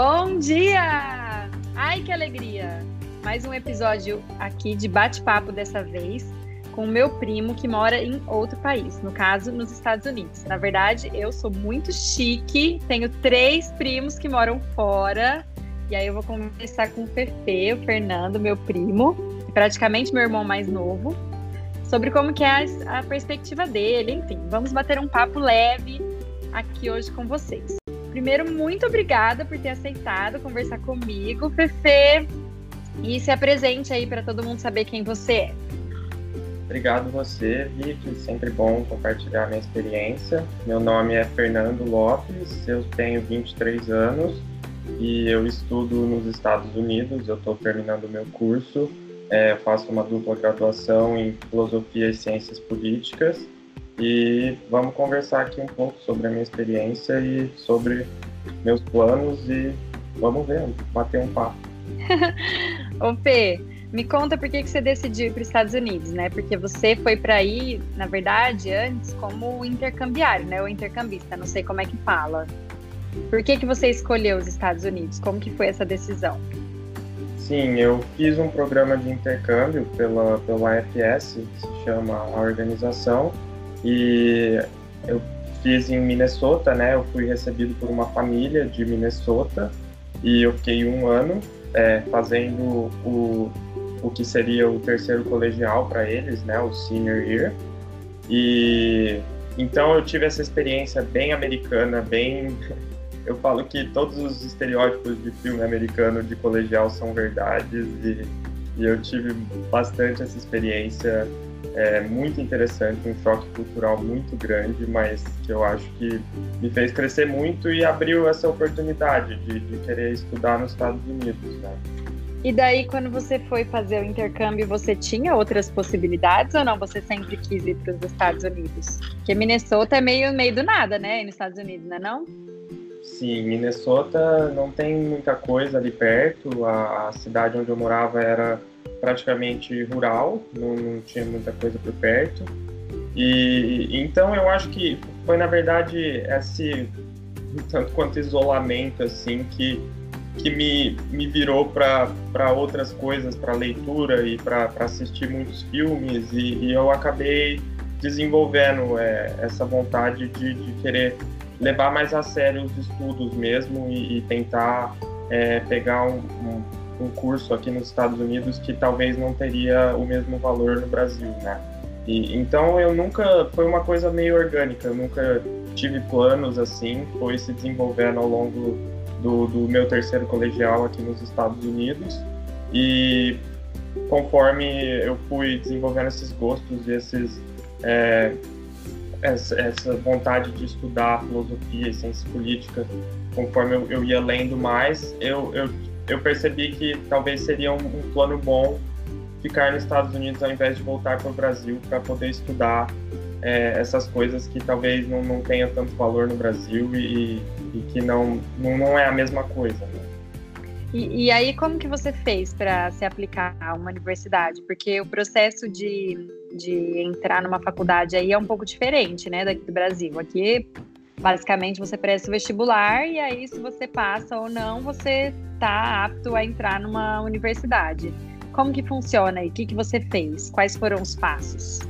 Bom dia! Ai, que alegria! Mais um episódio aqui de bate-papo dessa vez com o meu primo que mora em outro país, no caso, nos Estados Unidos. Na verdade, eu sou muito chique, tenho três primos que moram fora. E aí eu vou conversar com o Fefe, o Fernando, meu primo, praticamente meu irmão mais novo, sobre como que é a perspectiva dele, enfim. Vamos bater um papo leve aqui hoje com vocês. Primeiro, muito obrigada por ter aceitado conversar comigo, Fefe. E se apresente aí para todo mundo saber quem você é. Obrigado você, Vicky. Sempre bom compartilhar minha experiência. Meu nome é Fernando Lopes, eu tenho 23 anos e eu estudo nos Estados Unidos. Eu estou terminando meu curso. É, faço uma dupla graduação em Filosofia e Ciências Políticas e vamos conversar aqui um pouco sobre a minha experiência e sobre meus planos e vamos ver, bater um papo. Ô Fê, me conta por que, que você decidiu ir para os Estados Unidos, né? Porque você foi para aí, na verdade, antes como intercambiário, né? Ou intercambista, não sei como é que fala. Por que, que você escolheu os Estados Unidos? Como que foi essa decisão? Sim, eu fiz um programa de intercâmbio pela, pela AFS, que se chama a organização, e eu fiz em Minnesota, né? Eu fui recebido por uma família de Minnesota e eu fiquei um ano é, fazendo o o que seria o terceiro colegial para eles, né, o senior year. E então eu tive essa experiência bem americana, bem eu falo que todos os estereótipos de filme americano de colegial são verdades e, e eu tive bastante essa experiência é, muito interessante, um choque cultural muito grande, mas que eu acho que me fez crescer muito e abriu essa oportunidade de, de querer estudar nos Estados Unidos, né? E daí, quando você foi fazer o intercâmbio, você tinha outras possibilidades ou não? Você sempre quis ir para os Estados Unidos? Porque Minnesota é meio meio do nada, né? Nos Estados Unidos, não é não? Sim, Minnesota não tem muita coisa ali perto. A, a cidade onde eu morava era praticamente rural, não, não tinha muita coisa por perto. E então eu acho que foi na verdade esse tanto quanto isolamento assim que que me, me virou para outras coisas, para leitura e para assistir muitos filmes, e, e eu acabei desenvolvendo é, essa vontade de, de, querer levar mais a sério os estudos mesmo e, e tentar é, pegar um, um, um, curso aqui nos Estados Unidos que talvez não teria o mesmo valor no Brasil, né? E, então eu nunca foi uma coisa meio orgânica, eu nunca tive planos assim, foi se desenvolvendo ao longo do, do meu terceiro colegial aqui nos Estados Unidos e conforme eu fui desenvolvendo esses gostos e esses é, essa, vontade de estudar filosofia e ciência política, conforme eu, eu ia lendo mais, eu, eu, eu, percebi que talvez seria um, um, plano bom ficar nos Estados Unidos ao invés de voltar para o Brasil para poder estudar é, essas coisas que talvez não, não tenha tanto valor no Brasil e, e que não, não, não é a mesma coisa. Né? E, e, aí, como que você fez para se aplicar a uma universidade? Porque o processo de, de entrar numa faculdade aí é um pouco diferente, né, daqui do Brasil. Aqui, basicamente, você presta o vestibular e aí, se você passa ou não, você está apto a entrar numa universidade. Como que funciona aí? O que, que você fez? Quais foram os passos?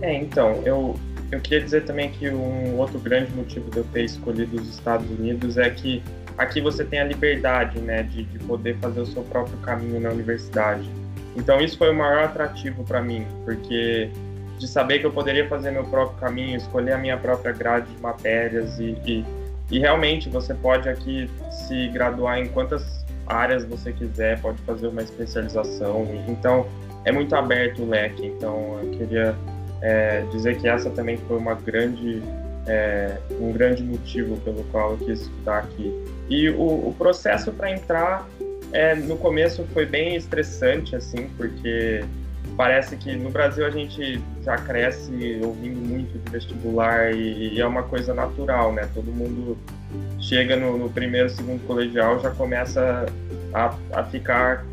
É, então, eu, eu queria dizer também que um outro grande motivo de eu ter escolhido os Estados Unidos é que aqui você tem a liberdade, né, de, de poder fazer o seu próprio caminho na universidade. Então isso foi o maior atrativo para mim, porque de saber que eu poderia fazer meu próprio caminho, escolher a minha própria grade de matérias e, e, e realmente você pode aqui se graduar em quantas áreas você quiser, pode fazer uma especialização. Então é muito aberto o leque. Então eu queria é, dizer que essa também foi uma grande, é, um grande motivo pelo qual eu quis estudar aqui. E o, o processo para entrar, é, no começo foi bem estressante, assim, porque parece que no Brasil a gente já cresce ouvindo muito de vestibular e, e é uma coisa natural, né? Todo mundo chega no, no primeiro, segundo colegial já começa a, a ficar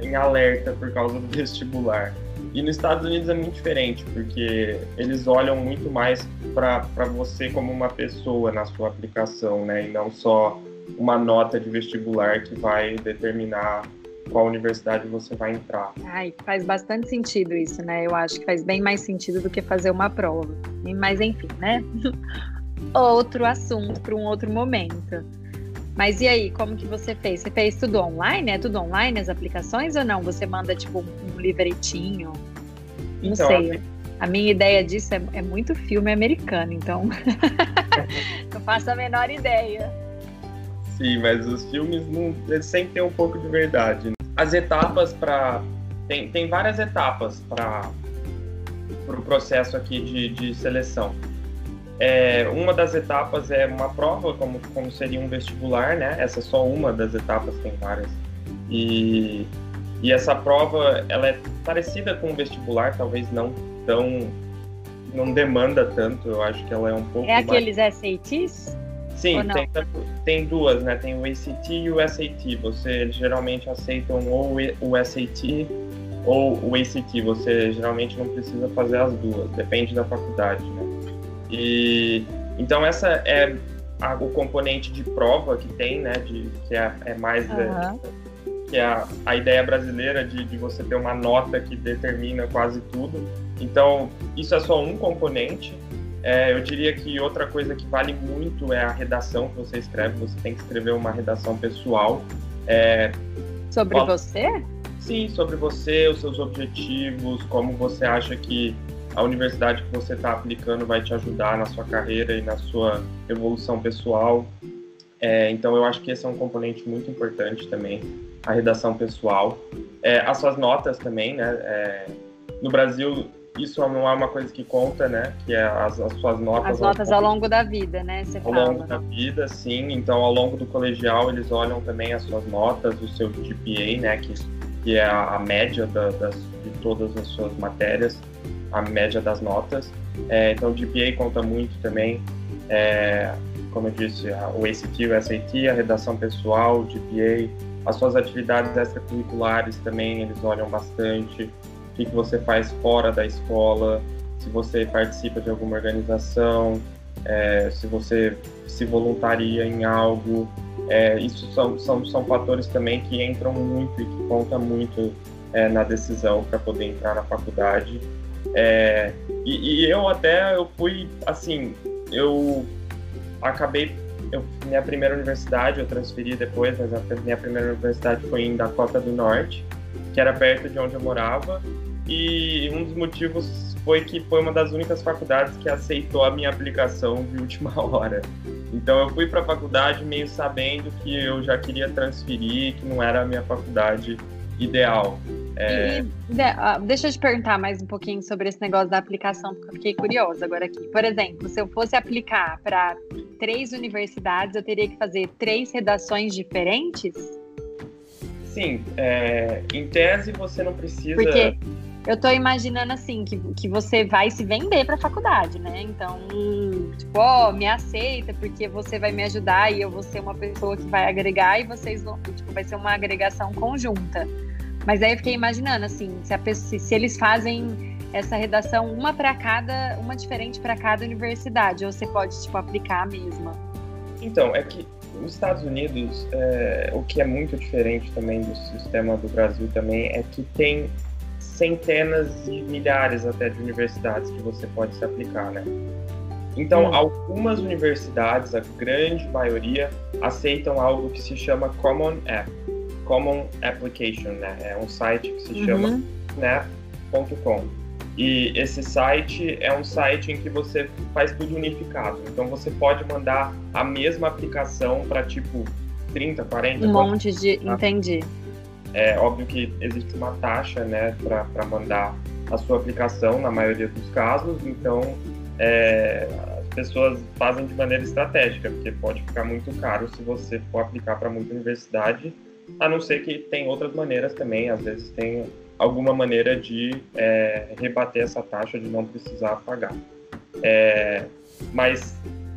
em alerta por causa do vestibular. E nos Estados Unidos é muito diferente, porque eles olham muito mais para você como uma pessoa na sua aplicação, né? E não só uma nota de vestibular que vai determinar qual universidade você vai entrar. Ai, faz bastante sentido isso, né? Eu acho que faz bem mais sentido do que fazer uma prova. Mas enfim, né? outro assunto para um outro momento. Mas e aí, como que você fez? Você fez tudo online? É tudo online as aplicações ou não? Você manda tipo um livretinho? Não então, sei. A minha ideia disso é, é muito filme americano, então não faço a menor ideia. Sim, mas os filmes não, eles sempre têm um pouco de verdade. Né? As etapas para tem, tem várias etapas para o pro processo aqui de, de seleção. É, uma das etapas é uma prova, como, como seria um vestibular, né? Essa é só uma das etapas, tem várias. E, e essa prova, ela é parecida com o vestibular, talvez não tão... não demanda tanto, eu acho que ela é um pouco É aqueles mais... SATs? Sim, tem, tem, duas, né? Tem o ACT e o SAT. Você geralmente aceitam ou o SAT ou o ACT. Você geralmente não precisa fazer as duas, depende da faculdade, né? E então essa é a, o componente de prova que tem, né? De, que é, é mais uhum. é, que é a, a ideia brasileira de, de você ter uma nota que determina quase tudo. Então isso é só um componente. É, eu diria que outra coisa que vale muito é a redação que você escreve. Você tem que escrever uma redação pessoal. É, sobre qual... você? Sim, sobre você, os seus objetivos, como você acha que a universidade que você está aplicando vai te ajudar na sua carreira e na sua evolução pessoal. É, então, eu acho que esse é um componente muito importante também, a redação pessoal. É, as suas notas também, né? É, no Brasil, isso não é uma coisa que conta, né? Que é as, as suas notas. As notas ao, ao longo da vida, né? Você ao fala. longo da vida, sim. Então, ao longo do colegial, eles olham também as suas notas, o seu GPA, né? Que, que é a, a média da, das, de todas as suas matérias, a média das notas. É, então, o GPA conta muito também. É, como eu disse, o ACT, o SAT, a redação pessoal, o GPA, as suas atividades extracurriculares também eles olham bastante que, que você faz fora da escola, se você participa de alguma organização, é, se você se voluntaria em algo. É, isso são, são, são fatores também que entram muito e que contam muito é, na decisão para poder entrar na faculdade. É, e, e, eu até eu fui assim, eu acabei eu, minha primeira universidade eu transferi depois, mas a minha primeira universidade foi em Dakota do Norte, que era perto de onde eu morava e um dos motivos foi que foi uma das únicas faculdades que aceitou a minha aplicação de última hora. Então eu fui para a faculdade meio sabendo que eu já queria transferir, que não era a minha faculdade ideal. É... E, deixa eu te perguntar mais um pouquinho sobre esse negócio da aplicação, porque eu fiquei curiosa agora aqui. Por exemplo, se eu fosse aplicar para três universidades, eu teria que fazer três redações diferentes? Sim, é, em tese você não precisa. Porque eu tô imaginando assim, que, que você vai se vender pra faculdade, né? Então, tipo, ó, me aceita porque você vai me ajudar e eu vou ser uma pessoa que vai agregar e vocês vão, tipo, vai ser uma agregação conjunta. Mas aí eu fiquei imaginando, assim, se, pessoa, se eles fazem essa redação uma para cada, uma diferente para cada universidade, ou você pode, tipo, aplicar a mesma? Então, é que nos Estados Unidos, é, o que é muito diferente também do sistema do Brasil também é que tem centenas e milhares até de universidades que você pode se aplicar, né? Então, hum. algumas universidades, a grande maioria, aceitam algo que se chama Common App, Common Application, né? É um site que se uhum. chama snap.com. E esse site é um site em que você faz tudo unificado. Então, você pode mandar a mesma aplicação para tipo 30, 40. Um monte de. Tá? Entendi. É óbvio que existe uma taxa né, para mandar a sua aplicação na maioria dos casos, então é, as pessoas fazem de maneira estratégica, porque pode ficar muito caro se você for aplicar para muita universidade, a não ser que tem outras maneiras também, às vezes tem alguma maneira de é, rebater essa taxa de não precisar pagar. É, mas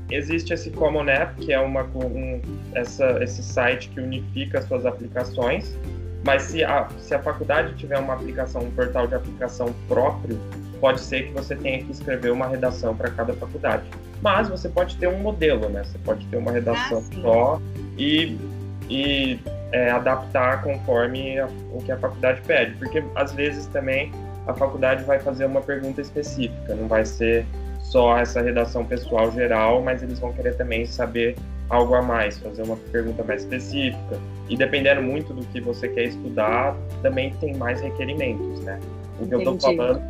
existe esse Common App, que é uma, um, essa, esse site que unifica as suas aplicações mas se a, se a faculdade tiver uma aplicação, um portal de aplicação próprio, pode ser que você tenha que escrever uma redação para cada faculdade. Mas você pode ter um modelo, né? Você pode ter uma redação ah, só e, e, é, adaptar conforme a, o que a faculdade pede, porque às vezes também a faculdade vai fazer uma pergunta específica, não vai ser só essa redação pessoal geral, mas eles vão querer também saber algo a mais, fazer uma pergunta mais específica. E dependendo muito do que você quer estudar, também tem mais requerimentos, né? O que Entendi. eu tô falando,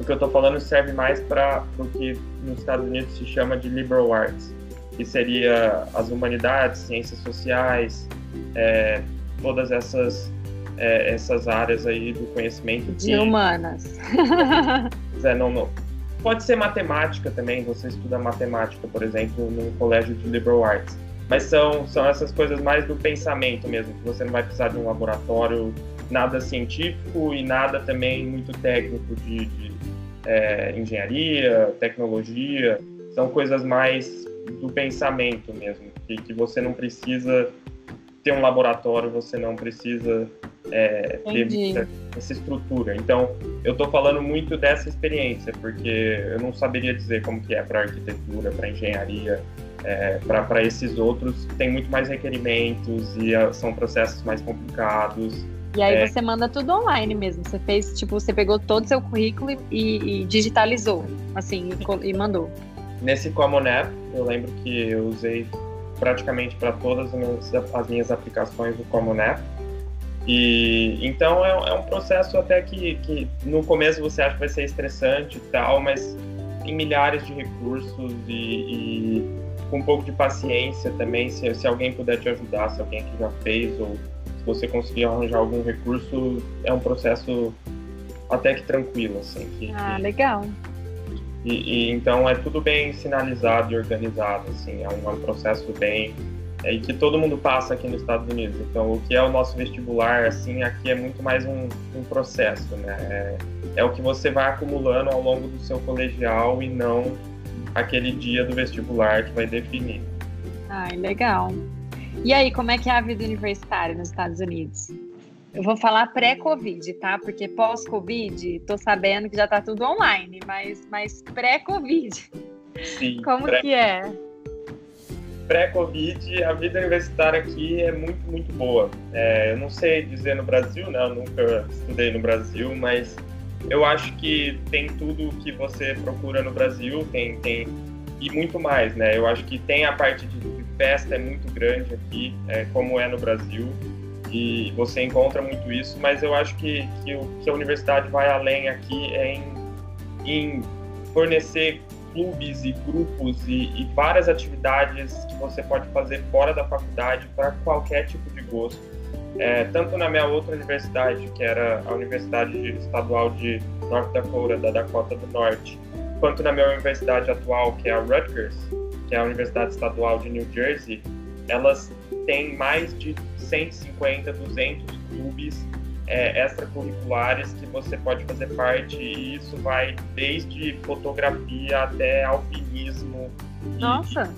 o que eu tô falando serve mais para o que nos Estados Unidos se chama de liberal arts, que seria as humanidades, ciências sociais, é, todas essas é, essas áreas aí do conhecimento de humanas. é, não, não. Pode ser matemática também, você estuda matemática, por exemplo, no colégio de liberal arts. Mas são, são essas coisas mais do pensamento mesmo, que você não vai precisar de um laboratório nada científico e nada também muito técnico de, de é, engenharia, tecnologia. São coisas mais do pensamento mesmo, que, que você não precisa ter um laboratório, você não precisa é, essa estrutura. Então, eu estou falando muito dessa experiência, porque eu não saberia dizer como que é para arquitetura, para engenharia, é, para esses outros, tem muito mais requerimentos e uh, são processos mais complicados. E aí é... você manda tudo online mesmo. Você fez, tipo, você pegou todo o seu currículo e, e digitalizou, assim, e, e mandou. Nesse Common App, eu lembro que eu usei praticamente para todas as minhas, as minhas, aplicações do Common App. E então é, é, um processo até que, que no começo você acha que vai ser estressante e tal, mas tem milhares de recursos e, e com um pouco de paciência também, se, se alguém puder te ajudar, se alguém que já fez ou se você conseguir arranjar algum recurso, é um processo até que tranquilo, assim. Que, ah, legal. E, e, então é tudo bem sinalizado e organizado, assim, é um, é um processo bem é, e que todo mundo passa aqui nos Estados Unidos. Então, o que é o nosso vestibular, assim, aqui é muito mais um, um processo, né? É, é, o que você vai acumulando ao longo do seu colegial e não aquele dia do vestibular que vai definir. Ai, legal. E aí, como é que é a vida universitária nos Stados Unidos? Eu vou falar pré-Covid, tá? Porque pós-Covid, tô sabendo que já tá tudo online, mas, mas pré-Covid. Sim. Como pré que é? Pré-Covid, a vida universitária aqui é muito, muito boa. É, eu não sei dizer no Brasil, né? Eu nunca estudei no Brasil, mas eu acho que tem tudo que você procura no Brasil, tem, tem e muito mais, né? Eu acho que tem a parte de festa é muito grande aqui, é, como é no Brasil e você encontra muito isso, mas eu acho que, que, que a universidade vai além aqui em, em fornecer clubes e grupos e, e, várias atividades que você pode fazer fora da faculdade para qualquer tipo de gosto. É, tanto na minha outra universidade, que era a Universidade Estadual de North Dakota, da Dakota do Norte, quanto na minha universidade atual, que é a Rutgers, que é a Universidade Estadual de New Jersey, elas têm mais de 150, 200 clubes é, extracurriculares que você pode fazer parte e isso vai desde fotografia até alpinismo. Nossa!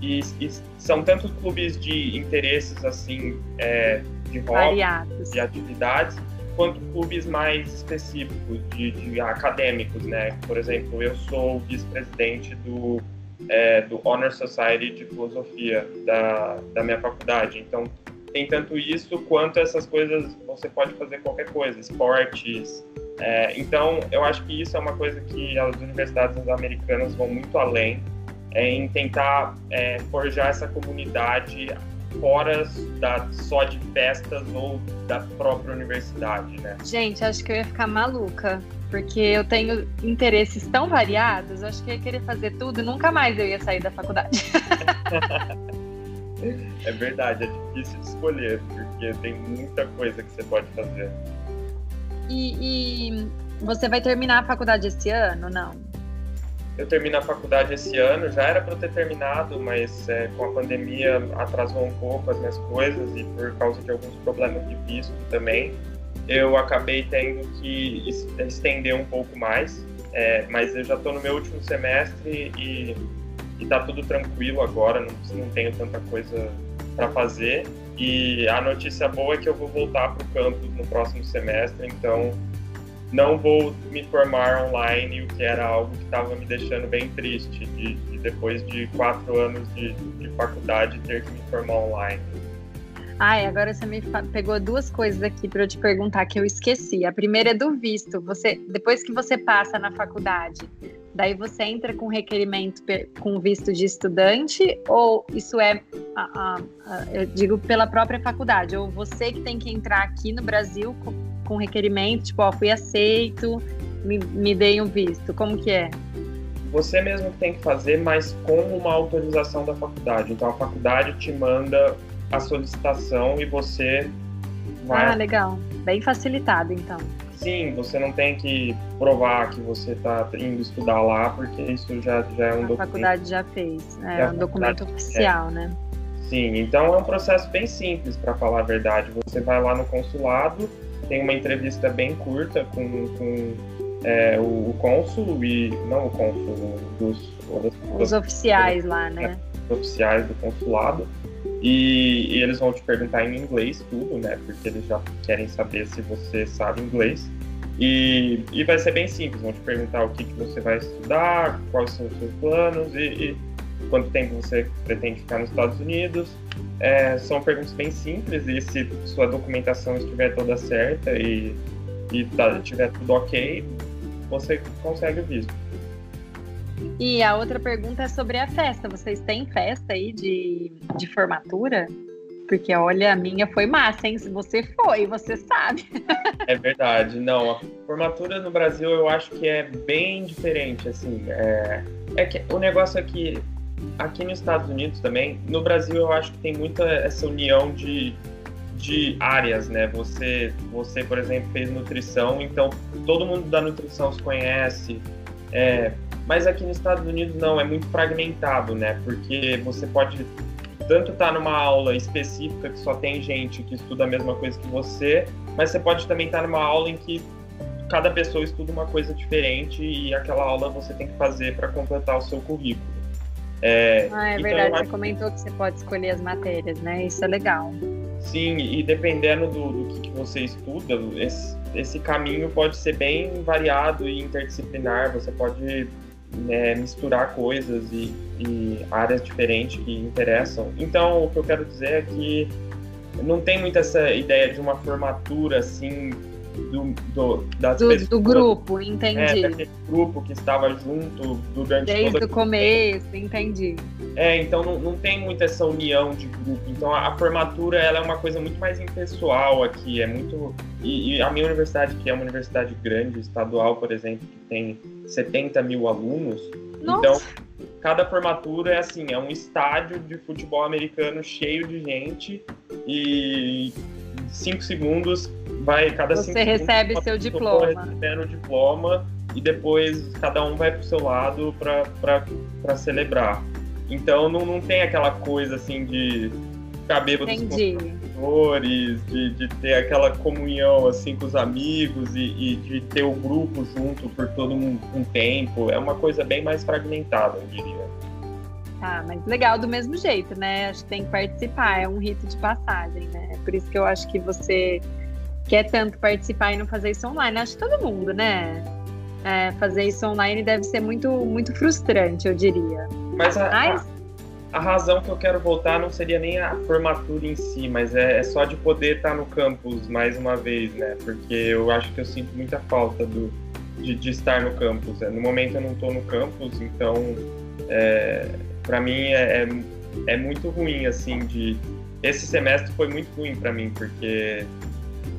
E, e, e são tantos clubes de interesses assim, é, de hobbies, e atividades, quanto clubes mais específicos, de, de, acadêmicos, né? Por exemplo, eu sou vice-presidente do, é, do Honor Society de Filosofia da, da minha faculdade, então tem tanto isso quanto essas coisas, você pode fazer qualquer coisa, esportes. É, então, eu acho que isso é uma coisa que as universidades americanas vão muito além é, em tentar é, forjar essa comunidade fora da, só de festas ou da própria universidade, né? Gente, acho que eu ia ficar maluca, porque eu tenho interesses tão variados, acho que eu ia querer fazer tudo e nunca mais eu ia sair da faculdade. É verdade, é difícil de escolher, porque tem muita coisa que você pode fazer. E, e você vai terminar a faculdade esse ano, não? Eu termino a faculdade esse ano, já era para ter terminado, mas é, com a pandemia atrasou um pouco as minhas coisas e por causa de alguns problemas de visto também, eu acabei tendo que estender um pouco mais. É, mas eu já estou no meu último semestre e e tá tudo tranquilo agora, não, não tenho tanta coisa para fazer. E a notícia boa é que eu vou voltar para o campus no próximo semestre, então não vou me formar online, o que era algo que estava me deixando bem triste, de, de, depois de quatro anos de, de faculdade ter que me formar online. Ai, agora você me pegou duas coisas aqui para eu te perguntar que eu esqueci. A primeira é do visto. Você, depois que você passa na faculdade, daí você entra com requerimento com visto de estudante ou isso é, a, a, a, eu digo pela própria faculdade, ou você que tem que entrar aqui no Brasil com, com requerimento, tipo, ó, fui aceito, me, me dei um visto. Como que é? Você mesmo tem que fazer, mas com uma autorização da faculdade. Então a faculdade te manda a solicitação e você vai. Ah, legal. Bem facilitado, então. Sim, você não tem que provar que você está indo estudar lá, porque isso já, já é um a documento. A faculdade já fez. É, é um documento oficial, é. né? Sim, então é um processo bem simples, para falar a verdade. Você vai lá no consulado, tem uma entrevista bem curta com, com é, o, o cônsul e. Não o cônsul, dos. Os oficiais lá, né? Os oficiais do consulado e, e, eles vão te perguntar em inglês tudo, né? Porque eles já querem saber se você sabe inglês. E, e vai ser bem simples, vão te perguntar o que, que você vai estudar, quais são os seus planos e, e quanto tempo você pretende ficar nos Estados Unidos. É, são perguntas bem simples e se sua documentação estiver toda certa e, e tá, tiver tudo ok, você consegue o visto. E a outra pergunta é sobre a festa. Vocês têm festa aí de, de formatura? Porque olha, a minha foi massa, hein? Se você foi, você sabe. É verdade. Não, a formatura no Brasil eu acho que é bem diferente, assim. É, é que o negócio é que aqui nos Estados Unidos também, no Brasil eu acho que tem muita essa união de, de áreas, né? Você, você, por exemplo, fez nutrição, então todo mundo da nutrição se conhece. É, mas aqui nos Estados Unidos não, é muito fragmentado, né? Porque você pode tanto estar tá numa aula específica que só tem gente que estuda a mesma coisa que você, mas você pode também estar tá numa aula em que cada pessoa estuda uma coisa diferente e aquela aula você tem que fazer para completar o seu currículo. É, ah, é então verdade, você comentou que você pode escolher as matérias, né? Isso é legal. Sim, e dependendo do, do que, que você estuda, esse, esse caminho pode ser bem variado e interdisciplinar. Você pode né, misturar coisas e, e, áreas diferentes que interessam. Então, o que eu quero dizer é que não tem muito essa ideia de uma formatura assim do, do, das do, pessoas, do grupo, entendi. É, daquele grupo que estava junto durante Desde o começo, entendi. É, então não, não tem muito essa união de grupo. Então a, a, formatura ela é uma coisa muito mais impessoal aqui, é muito... E, e, a minha universidade, que é uma universidade grande, estadual, por exemplo, que tem 70 mil alunos, Nossa. então cada formatura é assim, é um estádio de futebol americano cheio de gente e cinco segundos vai cada Você cinco recebe seu diploma. Recebendo o diploma e depois cada um vai para o seu lado para celebrar. Então não, não tem aquela coisa assim de cabelo dos professores, de, de ter aquela comunhão assim com os amigos e, e de ter o grupo junto por todo um, um tempo. É uma coisa bem mais fragmentada, eu diria. Ah, mas legal do mesmo jeito, né? Acho que tem que participar, é um rito de passagem, né? Por isso que eu acho que você quer tanto participar e não fazer isso online. Acho que todo mundo, né? É, fazer isso online deve ser muito, muito frustrante, eu diria. Mas a, mas... a, a, razão que eu quero voltar não seria nem a formatura em si, mas é, é, só de poder estar no campus mais uma vez, né? Porque eu acho que eu sinto muita falta do, de, de estar no campus. No momento eu não estou no campus, então é, para mim é, é, é, muito ruim assim de esse semestre foi muito ruim para mim porque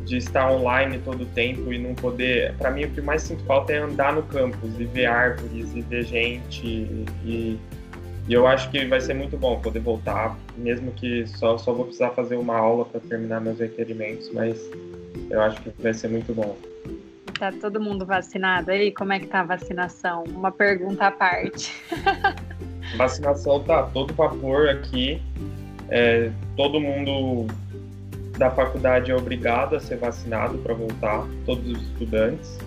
de estar online todo o tempo e não poder para mim o que mais sinto falta é andar no campus e ver árvores e ver gente e, e eu acho que vai ser muito bom poder voltar mesmo que só só vou precisar fazer uma aula para terminar meus requerimentos mas eu acho que vai ser muito bom Tá todo mundo vacinado aí? Como é que tá a vacinação? Uma pergunta à parte. Vacinação tá todo vapor aqui. É, todo mundo da faculdade é obrigado a ser vacinado para voltar, todos os estudantes.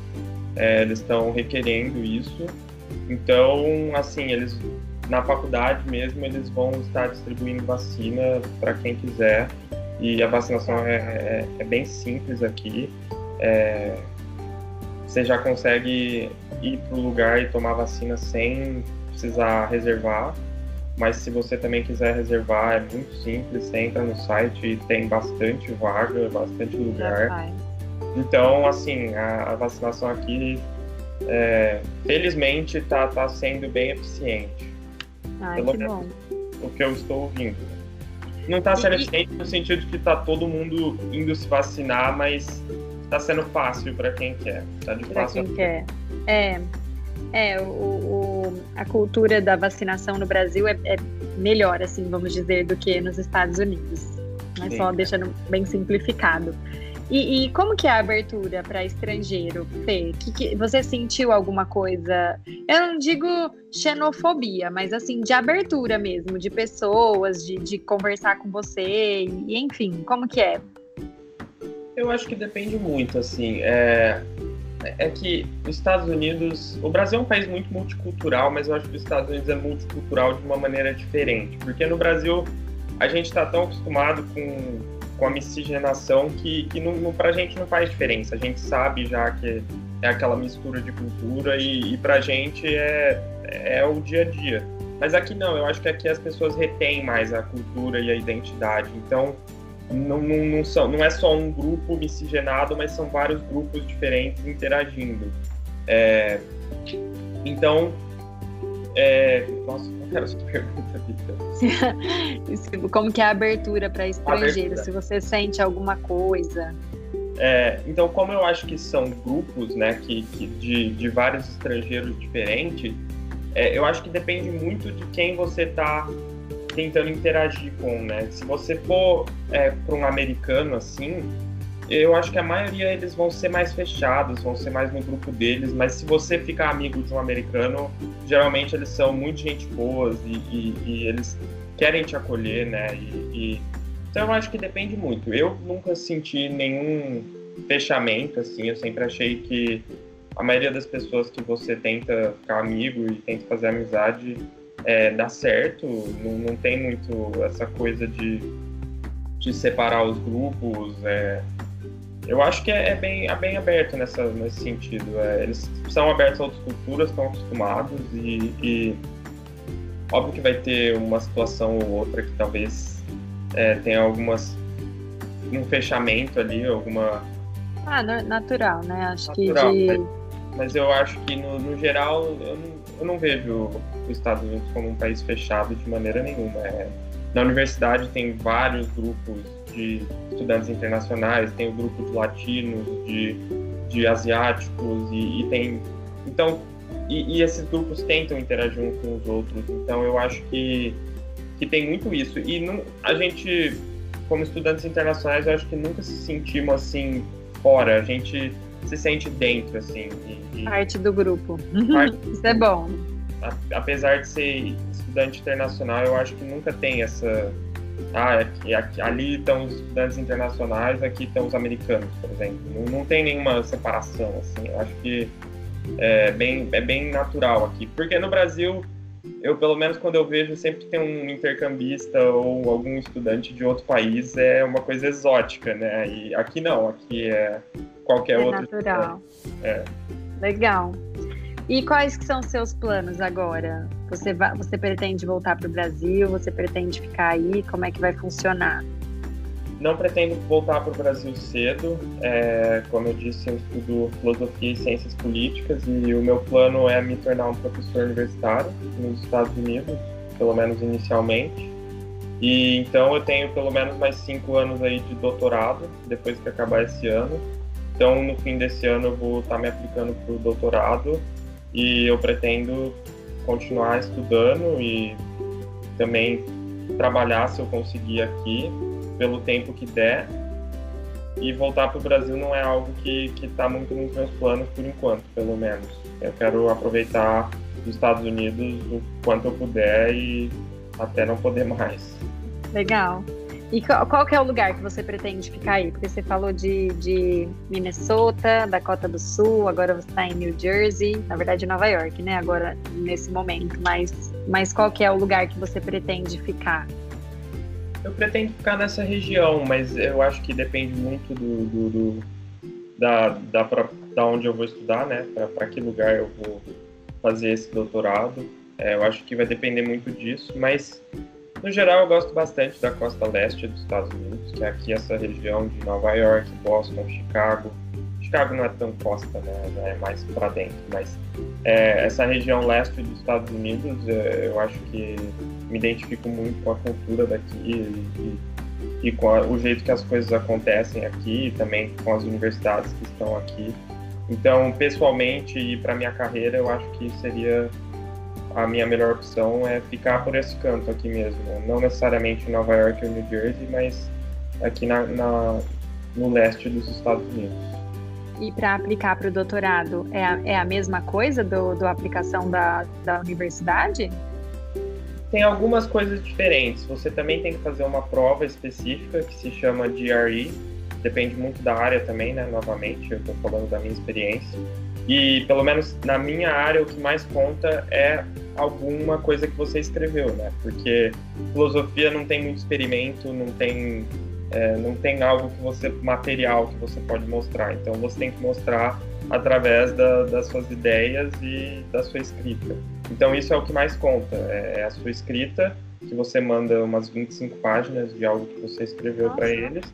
É, eles estão requerendo isso. Então, assim, eles na faculdade mesmo eles vão estar distribuindo vacina para quem quiser e a vacinação é, é, é bem simples aqui. É, você já consegue ir para o lugar e tomar vacina sem precisar reservar. Mas se você também quiser reservar, é muito simples. Você entra no site e tem bastante vaga, bastante lugar. Então, assim, a, a vacinação aqui, é, felizmente, está tá sendo bem eficiente. Ai, Pelo menos o que eu estou ouvindo. Não está sendo eficiente no sentido de que está todo mundo indo se vacinar, mas está sendo fácil para quem quer. Tá de pra fácil. quem quer. É, é o, o, a cultura da vacinação no Brasil é, é, melhor, assim, vamos dizer, do que nos Estados Unidos. Mas Sim. só deixando bem simplificado. E, e, como que é a abertura para estrangeiro, Fê? Que, que, você sentiu alguma coisa? Eu não digo xenofobia, mas assim, de abertura mesmo, de pessoas, de, de conversar com você, e, enfim, como que é? Eu acho que depende muito, assim. É, é que os Estados Unidos. O Brasil é um país muito multicultural, mas eu acho que os Estados Unidos é multicultural de uma maneira diferente. Porque no Brasil a gente está tão acostumado com, com a miscigenação que, que não, não, gente não faz diferença. A gente sabe já que é aquela mistura de cultura e, e pra gente é, é o dia a dia. Mas aqui não, eu acho que aqui as pessoas retêm mais a cultura e a identidade. Então, não, não, não, são, não é só um grupo miscigenado, mas são vários grupos diferentes interagindo. É, então, é, nossa, qual era a sua pergunta, Vitor? Como que é a abertura para estrangeiro? Se você sente alguma coisa. É, então, como eu acho que são grupos né, que, que de, de vários estrangeiros diferentes, é, eu acho que depende muito de quem você está tentando interagir com, né? Se você for é, para um americano assim, eu acho que a maioria eles vão ser mais fechados, vão ser mais no grupo deles, mas se você ficar amigo de um americano, geralmente eles são muito gente boas e, e, e eles querem te acolher, né? E, então eu acho que depende muito. Eu nunca senti nenhum fechamento, assim, eu sempre achei que a maioria das pessoas que você tenta ficar amigo e tenta fazer amizade é, dá certo, não, não, tem muito essa coisa de, de separar os grupos. É, eu acho que é, é, bem, é bem aberto nessa, nesse sentido. É, eles são abertos a outras culturas, estão acostumados e, e, óbvio que vai ter uma situação ou outra que talvez é, tenha algumas um fechamento ali, alguma ah, natural, né? Acho natural, que de... mas, eu acho que no, no geral eu não, eu não vejo os Estados Unidos como um país fechado de maneira nenhuma. É, na universidade tem vários grupos de estudantes internacionais, tem o grupo de latinos, de, de asiáticos e, e tem então e, e, esses grupos tentam interagir uns com os outros. Então eu acho que que tem muito isso e não, a gente como estudantes internacionais eu acho que nunca se sentimos assim fora. A gente se sente dentro assim. E, e... Parte do grupo. Parte... isso é bom apesar de ser estudante internacional, eu acho que nunca tem essa. Ah, aqui, aqui, ali estão os estudantes internacionais, aqui estão os americanos, por exemplo. Não, não tem nenhuma separação, assim. Eu acho que é bem, é bem natural aqui. Porque no Brasil, eu, pelo menos quando eu vejo, sempre tem um intercambista ou algum estudante de outro país, é uma coisa exótica, né? E aqui não, aqui é qualquer é outro. Natural. É. Legal. E quais que são os seus planos agora? Você, vai, você pretende voltar para o Brasil? Você pretende ficar aí? Como é que vai funcionar? Não pretendo voltar para o Brasil cedo. É, como eu disse, eu estudo filosofia e ciências políticas e o meu plano é me tornar um professor universitário nos Estados Unidos, pelo menos inicialmente. E então eu tenho pelo menos mais cinco anos aí de doutorado depois que acabar esse ano. Então no fim desse ano eu vou estar me aplicando para o doutorado e eu pretendo continuar estudando e também trabalhar se eu conseguir aqui pelo tempo que der e voltar para o Brasil não é algo que está muito nos meus planos por enquanto, pelo menos. Eu quero aproveitar os Estados Unidos o quanto eu puder e até não poder mais. Legal. E qual, qual que é o lugar que você pretende ficar aí? Porque você falou de, de Minnesota, Dakota do Sul, agora você está em New Jersey, na verdade Nova York, né? Agora, nesse momento. Mas, mas qual que é o lugar que você pretende ficar? Eu pretendo ficar nessa região, mas eu acho que depende muito do, do, do da, da da onde eu vou estudar, né? Para que lugar eu vou fazer esse doutorado. É, eu acho que vai depender muito disso, mas no geral eu gosto bastante da costa leste dos Estados Unidos, que é aqui essa região de Nova York, Boston, Chicago. Chicago não é tão costa, né? Já é mais para dentro, mas é, essa região leste dos Estados Unidos, é, eu acho que me identifico muito com a cultura daqui e, e com a, o jeito que as coisas acontecem aqui, e também com as universidades que estão aqui. Então, pessoalmente e para minha carreira, eu acho que seria a minha melhor opção é ficar por esse canto aqui mesmo. Não necessariamente em Nova York ou New Jersey, mas aqui na, na no leste dos Estados Unidos. E para aplicar para o doutorado, é a, é a mesma coisa do, do aplicação da, da universidade? Tem algumas coisas diferentes. Você também tem que fazer uma prova específica que se chama GRE. Depende muito da área também, né? Novamente, eu estou falando da minha experiência. E pelo menos na minha área o que mais conta é alguma coisa que você escreveu, né? Porque filosofia não tem muito experimento, não tem é, não tem algo que você material que você pode mostrar. Então você tem que mostrar através da, das suas ideias e da sua escrita. Então isso é o que mais conta, é, é a sua escrita que você manda umas 25 páginas de algo que você escreveu para eles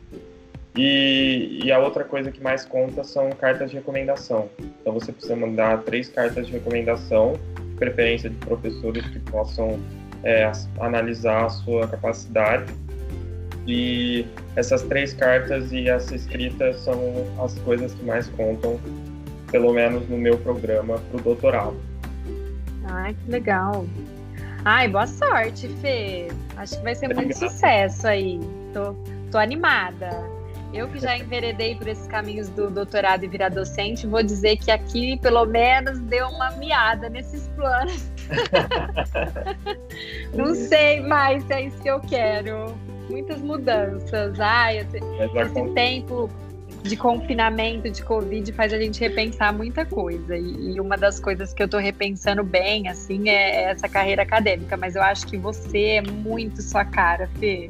e, e, a outra coisa que mais conta são cartas de recomendação. Então você precisa mandar três cartas de recomendação, de preferência de professores que possam é, analisar a sua capacidade. E essas três cartas e essa escrita são as coisas que mais contam, pelo menos no meu programa para o doutorado. Ai, que legal. Ai, boa sorte, Fê. Acho que vai ser Obrigado. muito sucesso aí. Tô, tô animada. Eu que já enveredei por esses caminhos do doutorado e virar docente, vou dizer que aqui, pelo menos, deu uma miada nesses planos. Não sei mais se é isso que eu quero. Muitas mudanças. Ai, esse, esse tempo de confinamento, de Covid, faz a gente repensar muita coisa. E, e uma das coisas que eu estou repensando bem, assim, é essa carreira acadêmica. Mas eu acho que você é muito sua cara, Fê.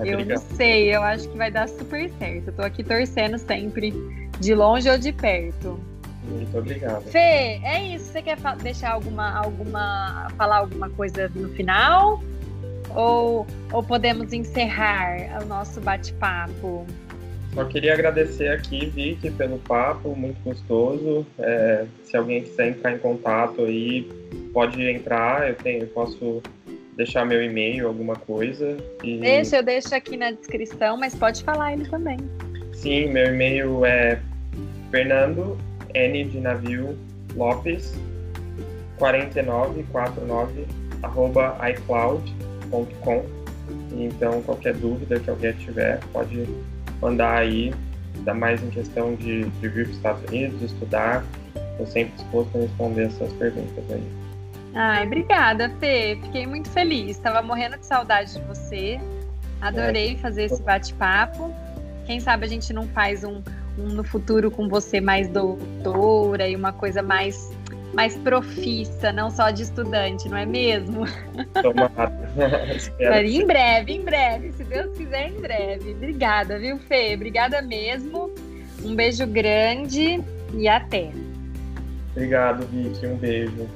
Ah, eu não sei, eu acho que vai dar super certo. Eu tô aqui torcendo sempre, de longe ou de perto. Muito obrigado. Fê, é isso. Você quer deixar alguma, alguma, falar alguma coisa no final? Ou, ou podemos encerrar o nosso bate-papo? Só queria agradecer aqui, Vicky, pelo papo, muito gostoso. É, se alguém quiser entrar em contato aí, pode entrar. Eu tenho, eu posso deixar meu e-mail, alguma coisa. E... Deixa, eu deixo aqui na descrição, mas pode falar ele também. Sim, meu e-mail é Fernando N de navio Lopes 4949 arroba iCloud.com. Então, qualquer dúvida que alguém tiver, pode mandar aí, ainda mais em questão de, de vir para os Estados Unidos, estudar. Estou sempre disposto a responder essas perguntas aí. Ai, obrigada, Fê. Fiquei muito feliz. Estava morrendo de saudade de você. Adorei fazer esse bate-papo. Quem sabe a gente não faz um, um, no futuro com você mais doutora e uma coisa mais mais profissa, não só de estudante, não é mesmo? Tomara. em breve, em breve, se Deus quiser, em breve. Obrigada, viu, Fê? Obrigada mesmo. Um beijo grande e até. Obrigado, Vicky. Um beijo.